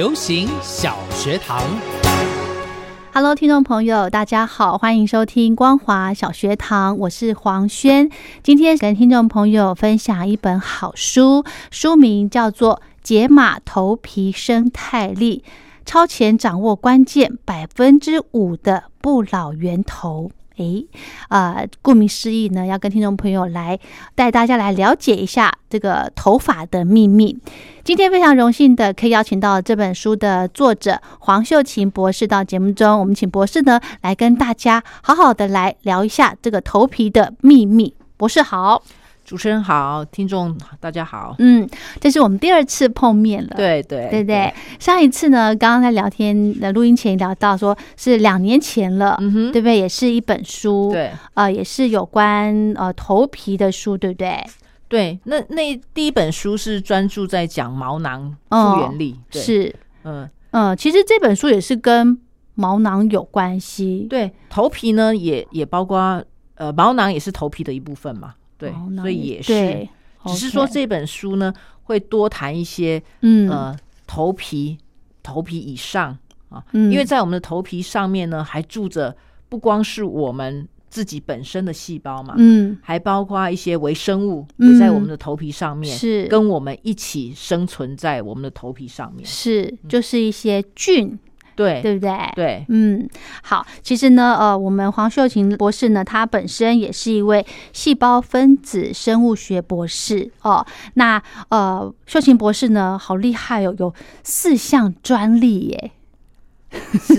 流行小学堂，Hello，听众朋友，大家好，欢迎收听光华小学堂，我是黄轩。今天跟听众朋友分享一本好书，书名叫做《解码头皮生态力》，超前掌握关键百分之五的不老源头。诶，啊，顾名思义呢，要跟听众朋友来带大家来了解一下这个头发的秘密。今天非常荣幸的可以邀请到这本书的作者黄秀琴博士到节目中，我们请博士呢来跟大家好好的来聊一下这个头皮的秘密。博士好。主持人好，听众大家好。嗯，这是我们第二次碰面了。对对对对，上一次呢，刚刚在聊天的录音前聊到，说是两年前了，嗯哼，对不对？也是一本书，对，呃，也是有关呃头皮的书，对不对？对，那那第一本书是专注在讲毛囊复原力，是，嗯嗯，其实这本书也是跟毛囊有关系。对，头皮呢也也包括呃毛囊也是头皮的一部分嘛。对，所以也是，只是说这本书呢会多谈一些，嗯，呃，头皮、头皮以上啊，因为在我们的头皮上面呢，还住着不光是我们自己本身的细胞嘛，嗯，还包括一些微生物也在我们的头皮上面，是跟我们一起生存在我们的头皮上面，是，就是一些菌。对，对不对？对，嗯，好，其实呢，呃，我们黄秀琴博士呢，他本身也是一位细胞分子生物学博士哦。那呃，秀琴博士呢，好厉害哦，有四项专利耶，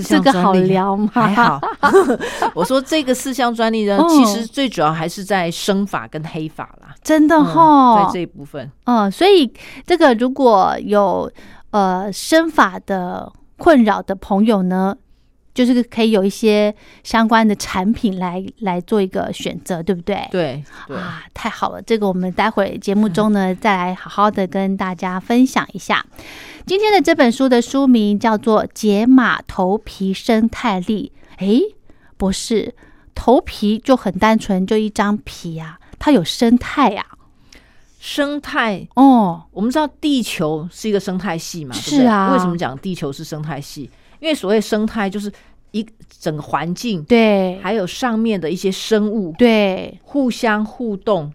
这个好聊吗？还好。我说这个四项专利呢，其实最主要还是在生法跟黑法啦，真的哈，在这一部分。嗯，所以这个如果有呃生法的。困扰的朋友呢，就是可以有一些相关的产品来来做一个选择，对不对？对，啊，太好了！这个我们待会节目中呢，再来好好的跟大家分享一下。今天的这本书的书名叫做《解码头皮生态力》。诶，博士，头皮就很单纯，就一张皮啊，它有生态呀。生态哦，我们知道地球是一个生态系嘛，是啊。为什么讲地球是生态系？因为所谓生态就是一整个环境，对，还有上面的一些生物，对，互相互动，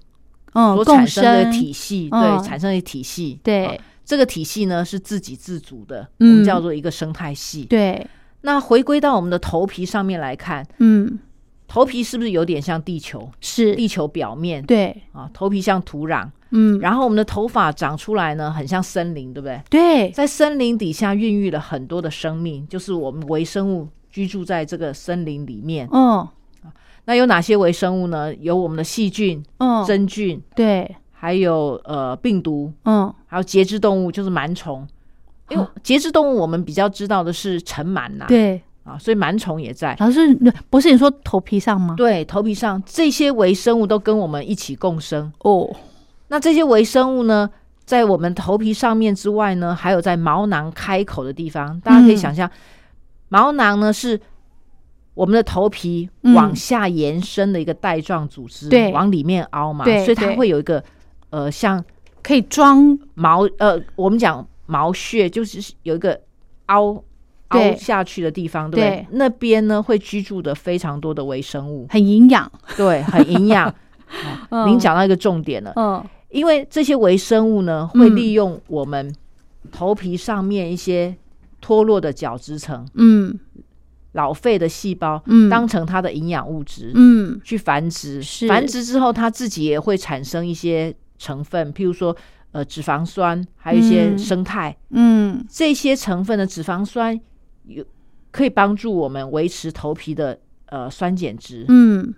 嗯，所产生的体系，对，产生的体系，对，这个体系呢是自给自足的，我们叫做一个生态系。对，那回归到我们的头皮上面来看，嗯，头皮是不是有点像地球？是地球表面，对啊，头皮像土壤。嗯，然后我们的头发长出来呢，很像森林，对不对？对，在森林底下孕育了很多的生命，就是我们微生物居住在这个森林里面。嗯，那有哪些微生物呢？有我们的细菌、嗯，真菌，对，还有呃病毒，嗯，还有节肢动物，就是螨虫。因为节肢动物我们比较知道的是尘螨呐，对啊，所以螨虫也在。老师，不是你说头皮上吗？对，头皮上这些微生物都跟我们一起共生哦。那这些微生物呢，在我们头皮上面之外呢，还有在毛囊开口的地方，大家可以想象，毛囊呢是我们的头皮往下延伸的一个带状组织，对，往里面凹嘛，所以它会有一个呃，像可以装毛呃，我们讲毛穴就是有一个凹凹下去的地方，对不对？那边呢会居住的非常多的微生物，很营养，对，很营养。您讲到一个重点了，嗯。因为这些微生物呢，会利用我们头皮上面一些脱落的角质层，嗯，老废的细胞，嗯。当成它的营养物质，嗯。去繁殖。是。繁殖之后，它自己也会产生一些成分，譬如说呃脂肪酸，还有一些嗯。生态。嗯。这些成分的脂肪酸有可以帮助我们维持头皮的呃酸碱值，嗯，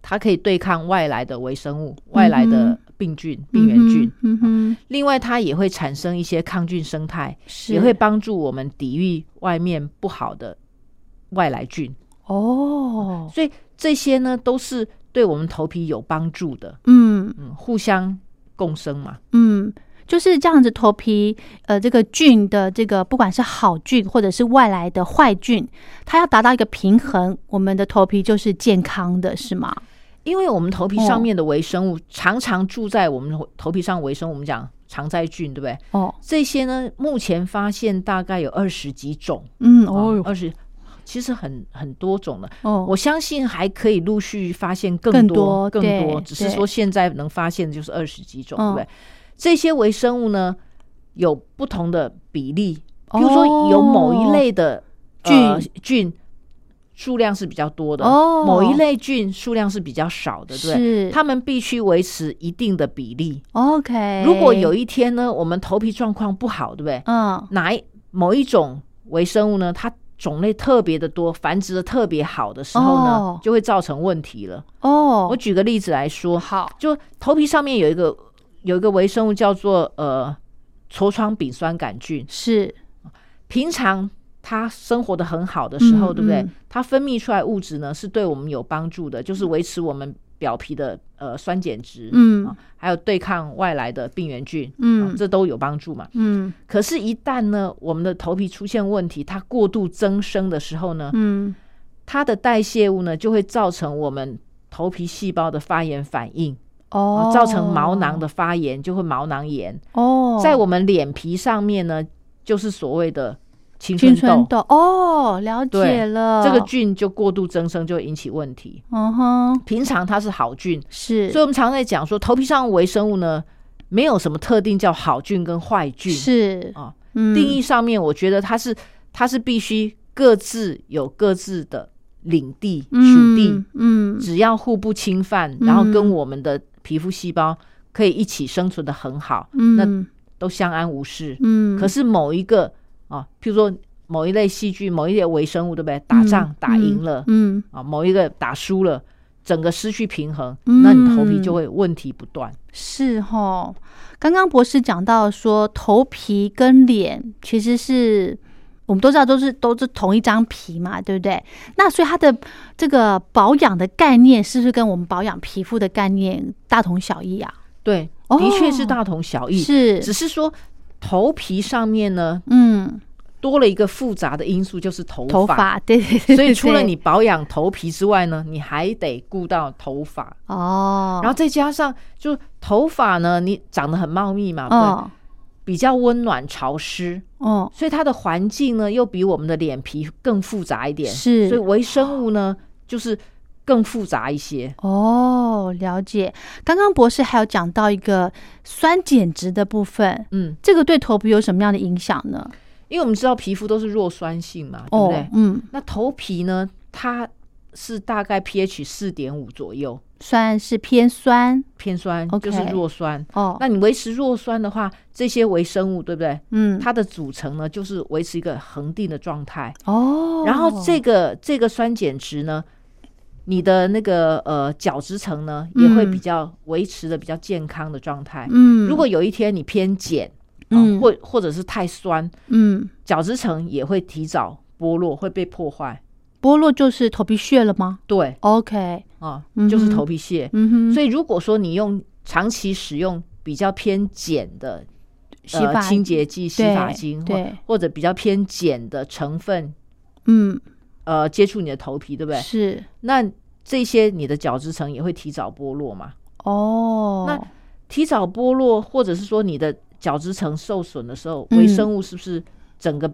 它可以对抗外来的微生物、外来的病菌、病原菌。嗯哼，另外，它也会产生一些抗菌生态，是也会帮助我们抵御外面不好的外来菌。哦，所以这些呢，都是对我们头皮有帮助的。嗯嗯，互相共生嘛。嗯。就是这样子，头皮呃，这个菌的这个不管是好菌或者是外来的坏菌，它要达到一个平衡，我们的头皮就是健康的，是吗？因为我们头皮上面的微生物常常住在我们头皮上，微生物我们讲常在菌，对不对？哦，这些呢，目前发现大概有二十几种，嗯，哦，哦二十，其实很很多种了。哦，我相信还可以陆续发现更更多更多，只是说现在能发现的就是二十几种，对嗯不对？这些微生物呢有不同的比例，比如哦说有某一类的菌呃菌数量是比较多的，哦某一类菌数量是比较少的，对？是它们必须维持一定的比例。OK。如果有一天呢，我们头皮状况不好，对不对？嗯哪一某一种微生物呢，它种类特别的多，繁殖的特别好的时候呢，哦就会造成问题了。哦我，举个例子来说，好，就头皮上面有一个有一个微生物叫做呃痤疮丙酸杆菌，是。平常它生活的很好的时候，嗯对不对？嗯？它分泌出来物质呢，是对我们有帮助的，就是维持我们表皮的呃酸碱值，嗯。啊还有对抗外来的病原菌，嗯。啊这都有帮助嘛。嗯。可是，一旦呢，我们的头皮出现问题，它过度增生的时候呢，嗯。它的代谢物呢就会造成我们头皮细胞的发炎反应，哦。啊，造成毛囊的发炎，就会毛囊炎。哦，在我们脸皮上面呢，就是所谓的青青春痘，春痘。哦，了解了，这个菌就过度增生，就会引起问题。嗯哼。平常它是好菌，是。所以我们常在讲说，头皮上的微生物呢，没有什么特定叫好菌跟坏菌。是。啊，嗯。定义上面，我觉得它是它是必须各自有各自的领地属地，嗯只要互不侵犯，然后跟我们的皮肤细胞可以一起生存的很好，那嗯都相安无事。嗯，可是某一个啊，譬如说某一类细菌、某一类微生物，对不对？打仗嗯打赢了嗯啊，某一个打输了，整个失去平衡，嗯那你头皮就会问题不断。是哈。刚刚博士讲到说，头皮跟脸其实是我们都知道都是都是同一张皮嘛，对不对？那所以它的这个保养的概念是不是跟我们保养皮肤的概念大同小异啊？对，哦的确是大同小异，是。只是说头皮上面呢嗯，多了一个复杂的因素，就是头头发对对对，所以除了你保养头皮之外呢，你还得顾到头发，哦，然后再加上就头发呢，你长得很茂密嘛，对，哦比较温暖潮湿，哦所以它的环境呢又比我们的脸皮更复杂一点，是所以微生物呢就是更复杂一些。哦，了解。刚刚博士还有讲到一个酸碱值的部分，嗯，这个对头皮有什么样的影响呢？因为我们知道皮肤都是弱酸性嘛，对不哦对？，嗯，那头皮呢，它是大概 pH 四点五左右，算是偏酸偏酸就是弱酸。哦。那你维持弱酸的话，这些微生物对不对？嗯，它的组成呢，就是维持一个恒定的状态。哦，然后这个这个酸碱值呢，你的那个呃角质层呢，也会嗯比较维持的比较健康的状态。嗯，如果有一天你偏碱，嗯嗯，或或者是太酸，嗯角质层也会提早剥落，会被破坏。剥落就是头皮屑了吗对？OK，啊嗯，哼就是头皮屑。嗯哼，所以如果说你用长期使用比较偏碱的呃洗发清洁剂、洗发精，或对，或者比较偏碱的成分，嗯，呃，接触你的头皮，对不对？是那这些你的角质层也会提早剥落嘛？哦，那提早剥落，或者是说你的角质层受损的时候，嗯微生物是不是整个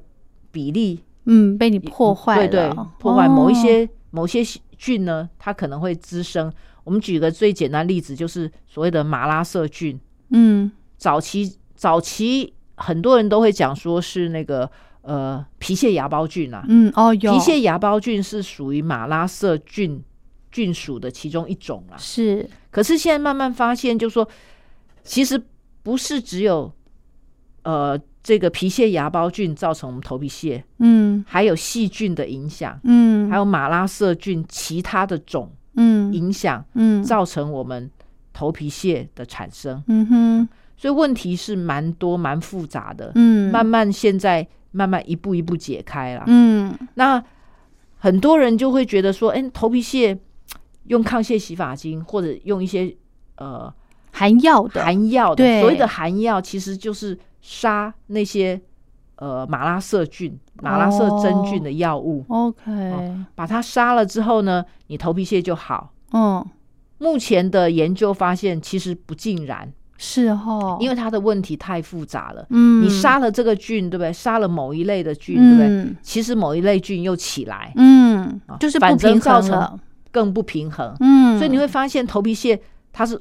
比例嗯被你破坏了，对对，破坏某一哦些、某些菌呢，它可能会滋生。我们举个最简单例子，就是所谓的马拉色菌。嗯早期早期很多人都会讲说是那个呃皮屑芽孢菌啊，嗯哦有皮屑芽孢菌是属于马拉色菌菌属的其中一种啊。是，可是现在慢慢发现，就说其实不是只有呃这个皮屑芽孢菌造成我们头皮屑，嗯。还有细菌的影响，嗯，还有马拉色菌其他的种嗯。影响，嗯。造成我们头皮屑的产生。嗯哼。所以问题是蛮多、蛮复杂的。嗯。慢慢现在慢慢一步一步解开了。嗯。那很多人就会觉得说，哎、头皮屑用抗屑洗发精或者用一些呃含药的。含药的，所谓的含药其实就是杀那些呃马拉色菌、马拉色真菌的药物，OK 把它杀了之后呢，你头皮屑就好。嗯目前的研究发现，其实不尽然，是哦，因为它的问题太复杂了。嗯你杀了这个菌，对不对？杀了某一类的菌，对不对？嗯其实某一类菌又起来，嗯啊就是不反正平造成更不平衡。嗯，所以你会发现头皮屑它是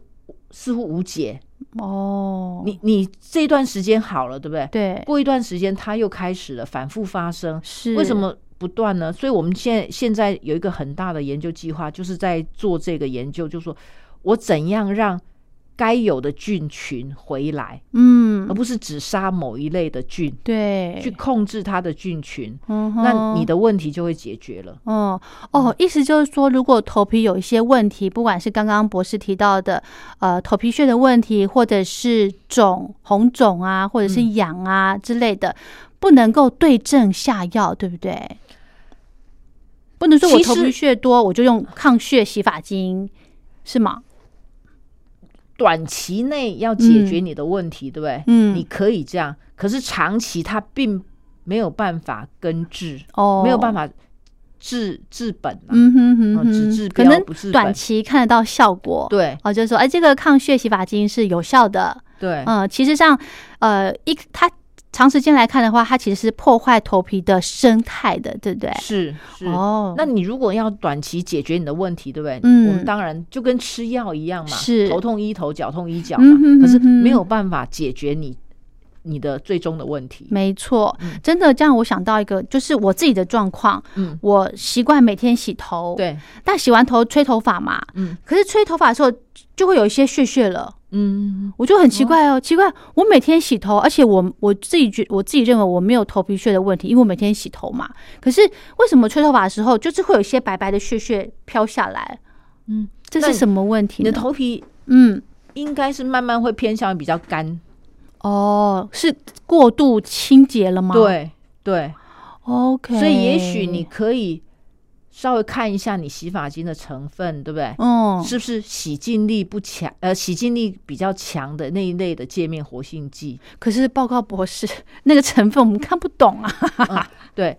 似乎无解。哦，你你这段时间好了，对不对？对过一段时间它又开始了反复发生，是为什？么不断呢？所以我们现在现在有一个很大的研究计划，就是在做这个研究，就是说我怎样让该有的菌群回来，嗯而，不是只杀某一类的菌，对，去控制它的菌群，那你的问题就会解决了。嗯哦，意思就是说，如果头皮有一些问题，不管是刚刚博士提到的，呃，头皮屑的问题，或者是肿、红肿啊，或者是嗯痒啊之类的，不能够对症下药，对不对？不能说我头皮屑多，我就用抗屑洗发精，是吗？短期内要解决你的问题，对不对？嗯你可以这样，可是长期它并没有办法根治，哦，没有办法治治本啊。嗯哼哼哦只哼，治可能短期看得到效果。对哦，就是说，哎，这个抗血洗发精是有效的。对，嗯，其实上，呃，一它长时间来看的话，它其实是破坏头皮的生态的，对不对？是是。哦，那你如果要短期解决你的问题，对不对？嗯我们当然就跟吃药一样嘛，是头痛医头，脚痛医脚嘛。可是没有办法解决你你的最终的问题。没错，嗯真的这样，我想到一个，就是我自己的状况，嗯，我习惯每天洗头，，对，但洗完头吹头发嘛，嗯可是吹头发的时候就会有一些屑屑了。嗯，我就很奇怪哦，奇怪，我每天洗头，而且我我自己觉我自己认为我没有头皮屑的问题，因为我每天洗头嘛。可是为什么吹头发的时候，就是会有一些白白的屑屑飘下来？嗯，这是什么问题你？的头皮嗯，应该是慢慢会偏向于比较干。哦，是过度清洁了吗？对对，，OK。所以也许你可以稍微看一下你洗发精的成分，对不对？嗯，是不是洗净力不强？呃，洗净力比较强的那一类的界面活性剂？可是报告博士，那个成分我们看不懂啊。对，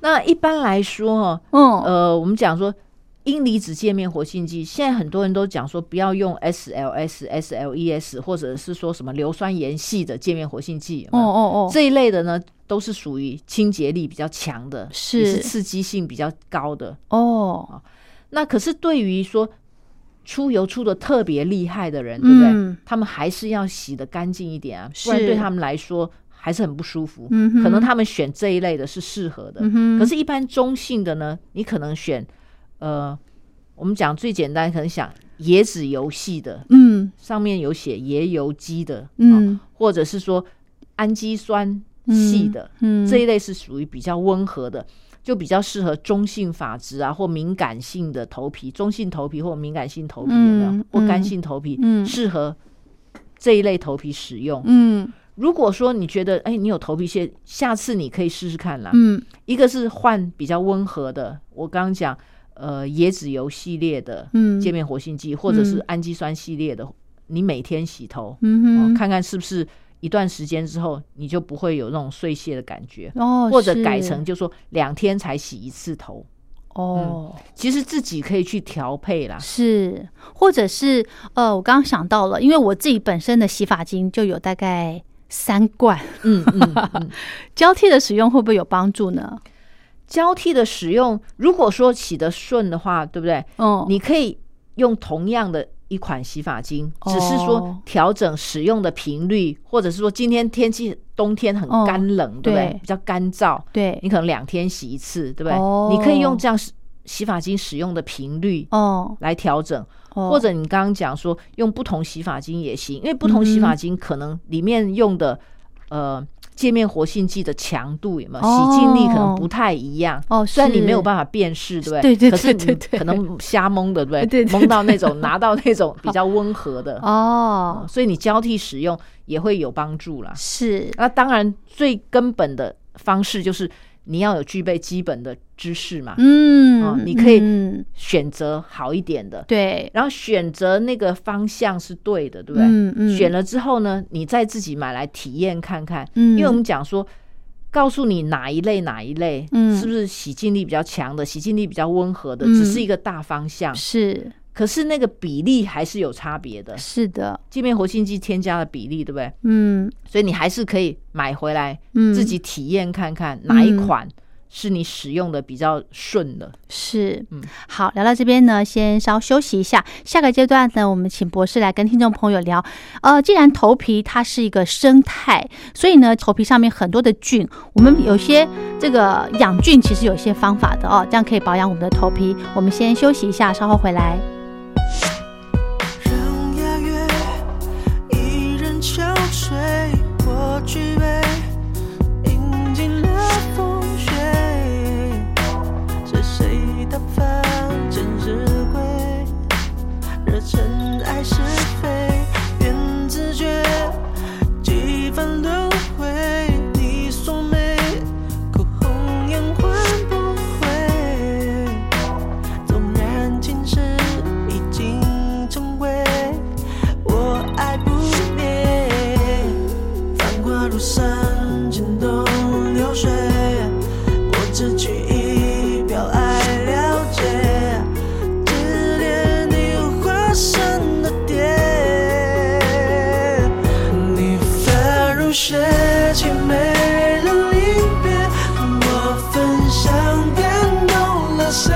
那一般来说哦，嗯，呃，我们讲说阴离子界面活性剂，现在很多人都讲说不要用 SLS、SLES 或者是说什么硫酸盐系的界面活性剂，哦哦哦，这一类的呢，都是属于清洁力比较强的，是。刺激性比较高的。哦，那可是对于说出油出的特别厉害的人，对不对？嗯。他们还是要洗的干净一点啊，不然是对他们来说还是很不舒服。嗯哼。可能他们选这一类的是适合的，嗯哼，可是，一般中性的呢，你可能选呃，我们讲最简单，可能想椰子油系的，嗯。上面有写椰油基的，哦嗯或者是说氨基酸系的，嗯，这一类是属于比较温和的，就比较适合中性发质啊，或敏感性的头皮，中性头皮或敏感性头皮有没有？嗯。或干嗯性头皮，嗯。适合这一类头皮使用。嗯。如果说你觉得，哎，你有头皮屑，下次你可以试试看啦。嗯。一个是换比较温和的，我刚刚讲，呃，椰子油系列的嗯，界面活性剂，或者是嗯氨基酸系列的，你每天洗头，嗯看看是不是一段时间之后，你就不会有那种碎屑的感觉。哦，或者改成就说两天才洗一次头，哦。其实自己可以去调配啦。是，或者是呃，我刚刚想到了，因为我自己本身的洗发精就有大概三罐，嗯嗯嗯，交替的使用会不会有帮助呢？交替的使用，如果说洗得顺的话，对不对？嗯，你可以用同样的一款洗发精，只是说调整使用的频率，或者是说今天天气冬天很干冷，对不对？比较干燥，对，你可能两天洗一次，对不对？你可以用这样洗发精使用的频率哦来调整，或者你刚刚讲说用不同洗发精也行，因为不同洗发精可能里面用的呃。界面活性剂的强度有没有洗净力可能不太一样哦，虽然你没有办法辨识，对不对？对对对对对，可能瞎蒙的，对不对？蒙到那种 拿到那种比较温和的哦，所以你交替使用也会有帮助啦。是，那当然最根本的方式就是。你要有具备基本的知识嘛？嗯，你可以选择好一点的，对，然后选择那个方向是对的，对不对？嗯嗯。选了之后呢，你再自己买来体验看看。嗯，因为我们讲说，告诉你哪一类哪一类，嗯，是不是洗净力比较强的，洗净力比较温和的，只是一个大方向。是，可是那个比例还是有差别的。是的，界面活性剂添加的比例，对不对？嗯。所以你还是可以买回来，嗯自己体验看看哪一款是你使用的比较顺的。是，嗯，好，聊到这边呢，先稍休息一下。下个阶段呢，我们请博士来跟听众朋友聊。呃，既然头皮它是一个生态，所以呢，头皮上面很多的菌，我们有些这个养菌其实有些方法的哦，这样可以保养我们的头皮。我们先休息一下，稍后回来。Bye. 如山涧东流水我只取一瓢爱了解只恋你化身的蝶。你发如雪凄美了离别我焚香感动了谁？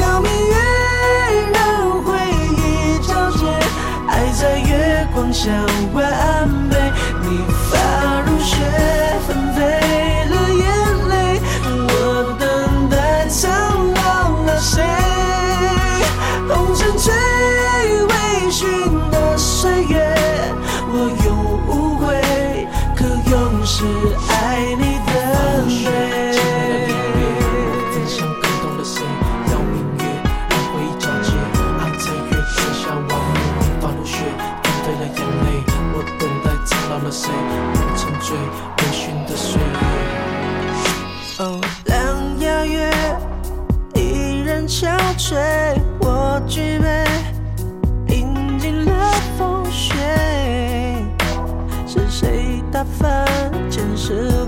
邀明月让回忆皎洁爱在月光下。是。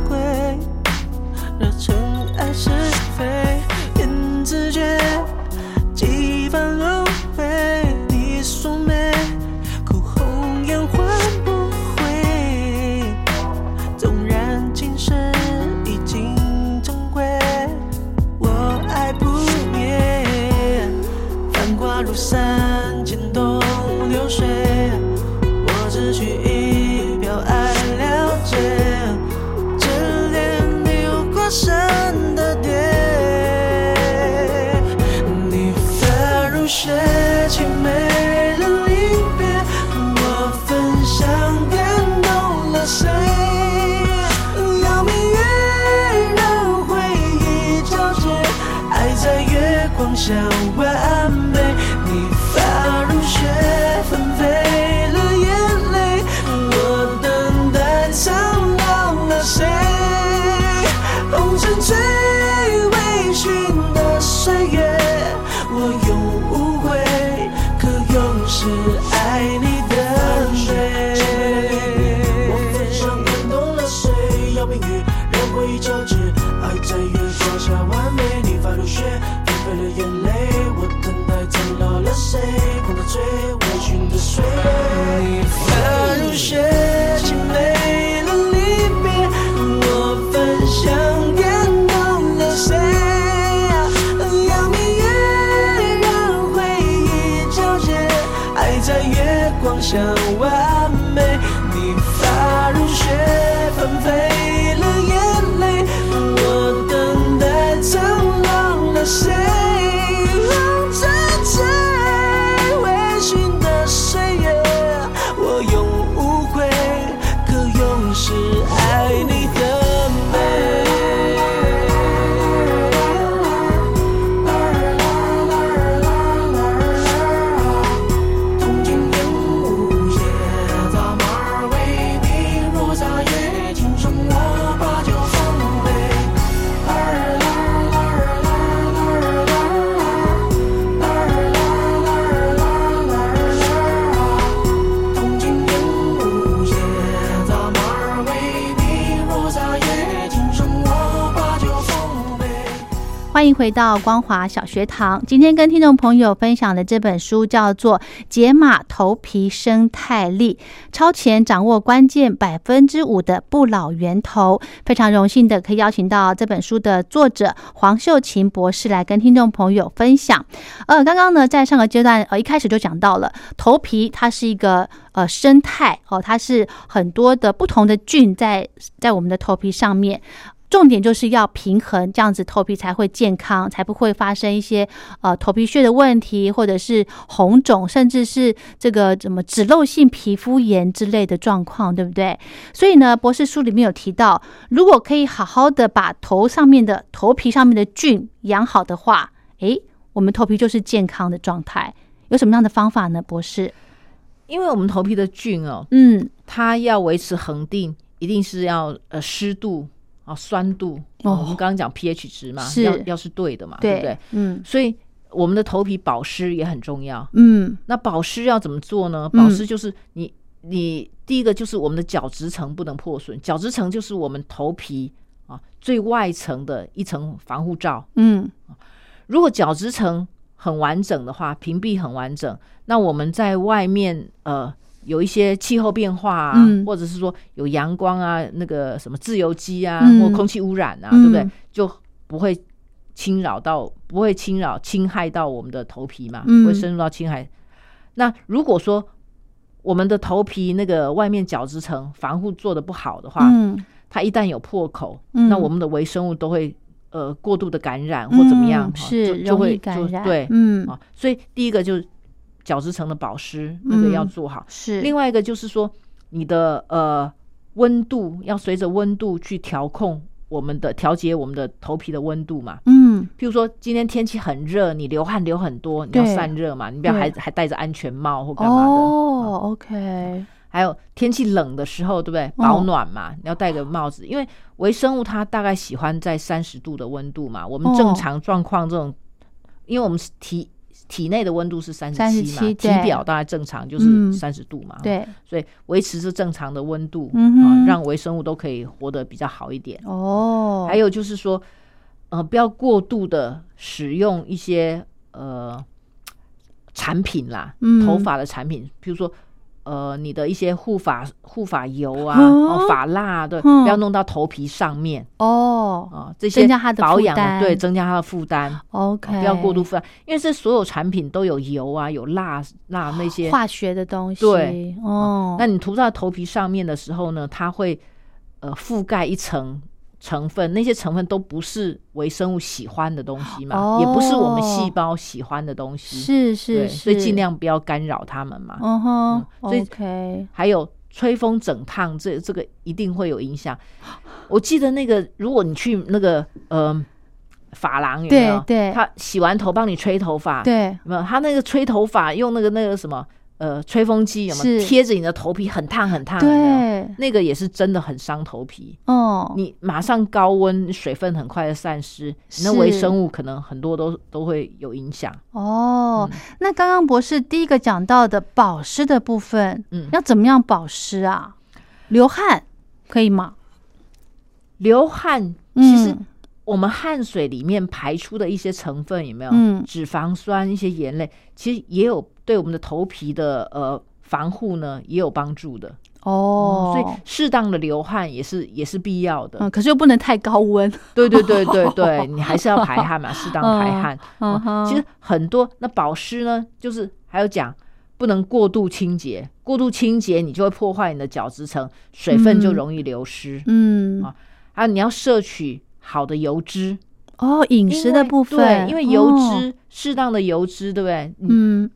雪却没了离别，我分享感动了谁？邀明月让回忆皎洁，爱在月光下。欢迎回到光华小学堂。今天跟听众朋友分享的这本书叫做《解码头皮生态力》，超前掌握关键百分之五的不老源头。非常荣幸的可以邀请到这本书的作者黄秀琴博士来跟听众朋友分享。呃，刚刚呢，在上个阶段，呃，一开始就讲到了头皮，它是一个呃生态哦，它是很多的不同的菌在在我们的头皮上面。重点就是要平衡，这样子头皮才会健康，才不会发生一些呃头皮屑的问题，或者是红肿，甚至是这个什么脂漏性皮肤炎之类的状况，对不对？所以呢，博士书里面有提到，如果可以好好的把头上面的头皮上面的菌养好的话，诶，我们头皮就是健康的状态。有什么样的方法呢，博士？因为我们头皮的菌哦，嗯，它要维持恒定，一定是要呃湿度。啊，酸度，我们刚刚讲 pH 值嘛，要要是对的嘛，对不对？嗯，所以我们的头皮保湿也很重要。嗯，那保湿要怎么做呢？保湿就是你你第一个就是我们的角质层不能破损，角质层就是我们头皮啊最外层的一层防护罩。嗯，如果角质层很完整的话，屏蔽很完整，那我们在外面呃。有一些气候变化啊，或者是说有阳光啊，那个什么自由基啊，或空气污染啊，对不对？就不会侵扰到，不会侵扰侵害到我们的头皮嘛，不会深入到侵害。那如果说我们的头皮那个外面角质层防护做的不好的话，它一旦有破口，那我们的微生物都会呃过度的感染或怎么样，是就会感染。对，嗯啊，所以第一个就是。角质层的保湿那个要做好，是。另外一个就是说你的呃温度要随着温度去调控我们的调节我们的头皮的温度嘛，嗯，譬如说今天天气很热，你流汗流很多，你要散热嘛，你不要还还戴着安全帽或干嘛的。哦，OK，还有天气冷的时候，对不对？保暖嘛，你要戴个帽子，因为微生物它大概喜欢在三十度的温度嘛，我们正常状况这种，因为我们体。体内的温度是三十七嘛，体表大概正常就是三十度嘛，对，所以维持是正常的温度啊，让微生物都可以活得比较好一点。哦。还有就是说，呃，不要过度的使用一些呃产品啦，头发的产品，比如说。呃，你的一些护发护发油啊，哦，发蜡对，不要弄到头皮上面哦。啊，这些增加的，对，增加它的负担。OK，不要过度负担，因为是所有产品都有油啊，有蜡蜡那些化学的东西。对，哦，那你涂在头皮上面的时候呢，它会呃覆盖一层。成分那些成分都不是微生物喜欢的东西嘛，也不是我们细胞喜欢的东西，是是，所以尽量不要干扰它们嘛。嗯哼，所以还有吹风整烫，这这个一定会有影响。我记得那个，如果你去那个呃发廊有没有？对，他洗完头帮你吹头发，对，没有？他那个吹头发用那个那个什么？呃，吹风机有没有贴着你的头皮很烫很烫？对，那个也是真的很伤头皮。哦，你马上高温，水分很快的散失，那微生物可能很多都都会有影响。哦，那刚刚博士第一个讲到的保湿的部分，嗯，要怎么样保湿啊？流汗可以吗？流汗其实我们汗水里面排出的一些成分有没有？嗯，脂肪酸、一些盐类，其实也有。对我们的头皮的呃防护呢也有帮助的哦，所以适当的流汗也是也是必要的。嗯，可是又不能太高温。对对对对对，你还是要排汗嘛，适当排汗。嗯其实很多那保湿呢，就是还有讲不能过度清洁，过度清洁你就会破坏你的角质层，水分就容易流失。嗯啊，还有你要摄取好的油脂哦，饮食的部分，对，因为油脂适当的油脂，对不对？嗯。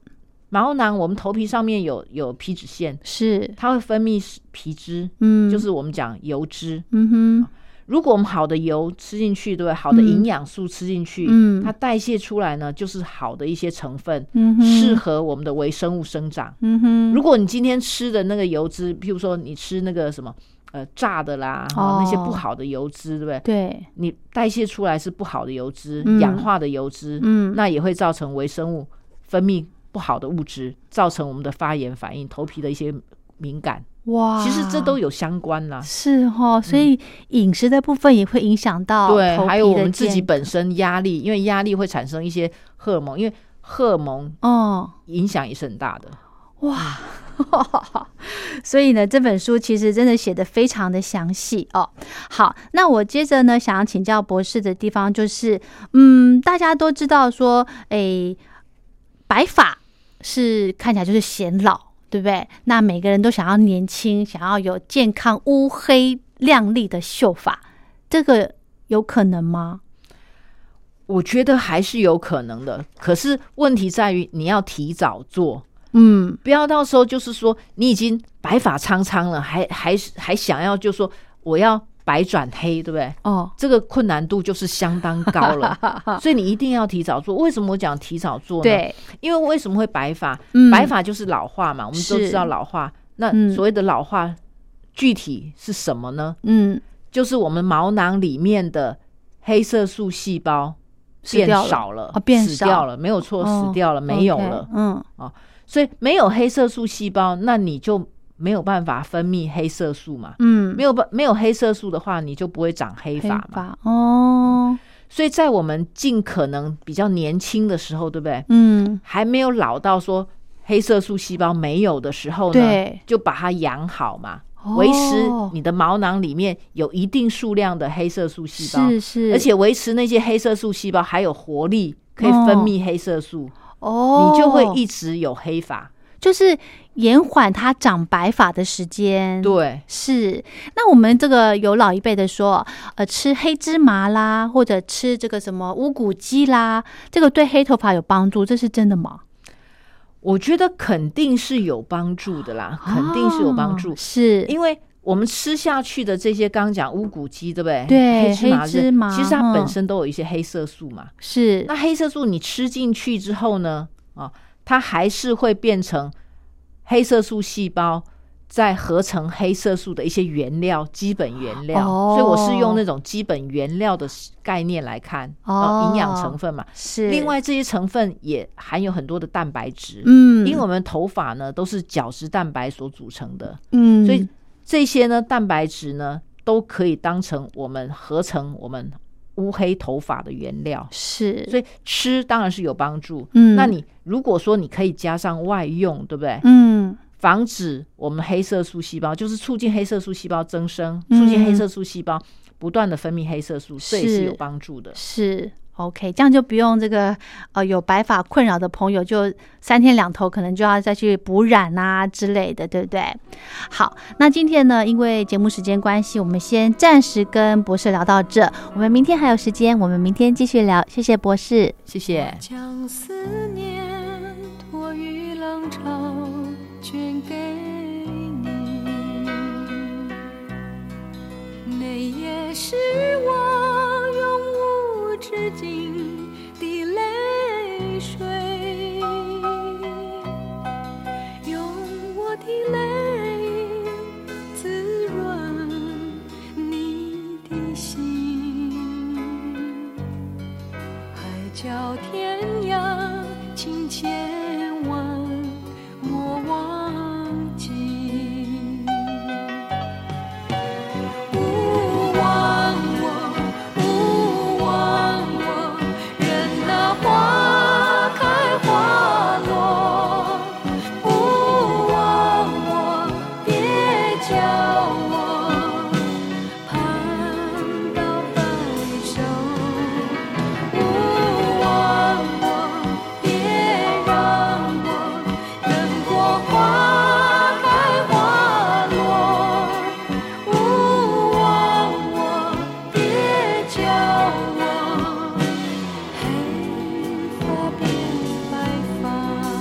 毛囊，我们头皮上面有有皮脂腺，是。它会分泌皮脂，嗯，就是我们讲油脂，嗯哼。如果我们好的油吃进去，对不对？好的营养素吃进去，嗯，它代谢出来呢，就是好的一些成分，嗯适合我们的微生物生长，嗯哼。如果你今天吃的那个油脂，譬如说你吃那个什么呃炸的啦，那些不好的油脂，对不对？对，你代谢出来是不好的油脂，氧化的油脂，嗯，那也会造成微生物分泌。不好的物质造成我们的发炎反应，头皮的一些敏感。哇，其实这都有相关啦。是哈，所以饮食的部分也会影响到对，还有我们自己本身压力，因为压力会产生一些荷尔蒙，因为荷尔蒙哦影响也是很大的。哇，所以呢，这本书其实真的写的非常的详细哦。好，那我接着呢，想要请教博士的地方就是，嗯，大家都知道说，哎，白发是看起来就是显老，对不对？那每个人都想要年轻，想要有健康、乌黑亮丽的秀发，这个有可能吗？我觉得还是有可能的，可是问题在于你要提早做。嗯，不要到时候就是说你已经白发苍苍了，还还还想要就说我要白转黑，对不对？哦，这个困难度就是相当高了，所以你一定要提早做。为什么我讲提早做呢？对，因为为什么会白发？白发就是老化嘛，我们都知道老化。那所谓的老化具体是什么呢？嗯，就是我们毛囊里面的黑色素细胞变少了，变死掉了，没有错，死掉了，没有了。嗯，哦。所以没有黑色素细胞，那你就没有办法分泌黑色素嘛？嗯，没有办没有黑色素的话，你就不会长黑发嘛？哦，所以在我们尽可能比较年轻的时候，对不对？嗯，还没有老到说黑色素细胞没有的时候呢，就把它养好嘛，维持你的毛囊里面有一定数量的黑色素细胞，是是，而且维持那些黑色素细胞还有活力，可以分泌黑色素。哦，你就会一直有黑发，就是延缓它长白发的时间。对，是。那我们这个有老一辈的说，呃，吃黑芝麻啦，或者吃这个什么乌骨鸡啦，这个对黑头发有帮助，这是真的吗？我觉得肯定是有帮助的啦，肯定是有帮助。是因为我们吃下去的这些，刚讲乌骨鸡，对不对？对，黑芝麻，其实它本身都有一些黑色素嘛。是。那黑色素你吃进去之后呢？啊，它还是会变成黑色素细胞在合成黑色素的一些原料，基本原料。所以我是用那种基本原料的概念来看，哦，营养成分嘛。是。另外这些成分也含有很多的蛋白质。嗯。因为我们头发呢都是角质蛋白所组成的。嗯。所以这些呢蛋白质呢都可以当成我们合成我们。乌黑头发的原料是，所以吃当然是有帮助。嗯，那你如果说你可以加上外用，对不对？嗯，防止我们黑色素细胞，就是促进黑色素细胞增生，促进黑色素细胞不断的分泌黑色素，这也是有帮助的。是。OK，这样就不用这个呃有白发困扰的朋友，就三天两头可能就要再去补染啊之类的，对不对？好，那今天呢，因为节目时间关系，我们先暂时跟博士聊到这，我们明天还有时间，我们明天继续聊。谢谢博士，谢谢。将思念托于浪潮，捐给你，那也是我。至今